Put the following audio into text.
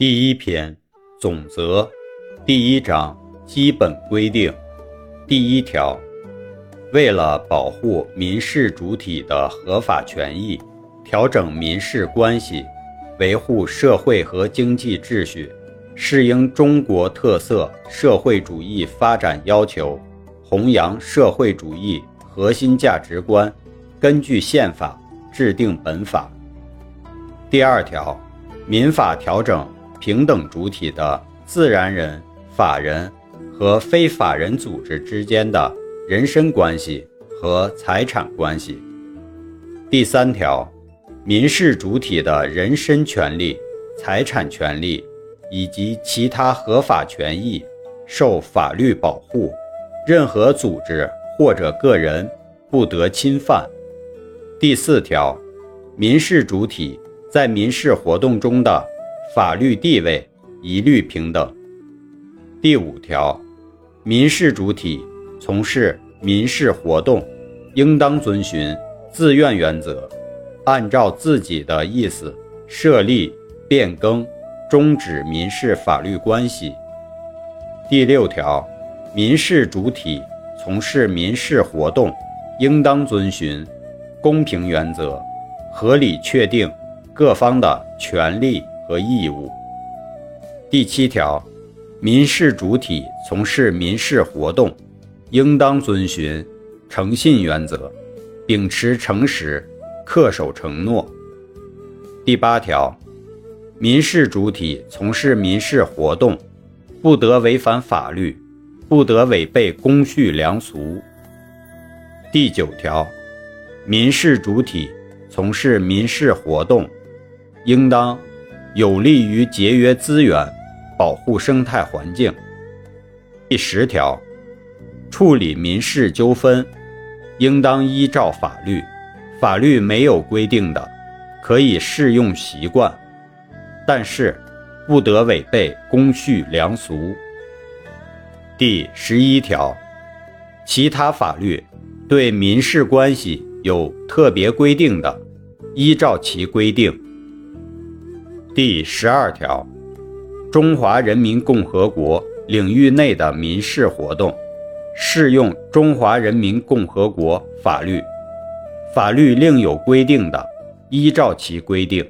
第一篇总则第一章基本规定第一条，为了保护民事主体的合法权益，调整民事关系，维护社会和经济秩序，适应中国特色社会主义发展要求，弘扬社会主义核心价值观，根据宪法制定本法。第二条，民法调整。平等主体的自然人、法人和非法人组织之间的人身关系和财产关系。第三条，民事主体的人身权利、财产权利以及其他合法权益受法律保护，任何组织或者个人不得侵犯。第四条，民事主体在民事活动中的。法律地位一律平等。第五条，民事主体从事民事活动，应当遵循自愿原则，按照自己的意思设立、变更、终止民事法律关系。第六条，民事主体从事民事活动，应当遵循公平原则，合理确定各方的权利。和义务。第七条，民事主体从事民事活动，应当遵循诚信原则，秉持诚实，恪守承诺。第八条，民事主体从事民事活动，不得违反法律，不得违背公序良俗。第九条，民事主体从事民事活动，应当。有利于节约资源，保护生态环境。第十条，处理民事纠纷，应当依照法律，法律没有规定的，可以适用习惯，但是不得违背公序良俗。第十一条，其他法律对民事关系有特别规定的，依照其规定。第十二条，中华人民共和国领域内的民事活动，适用中华人民共和国法律，法律另有规定的，依照其规定。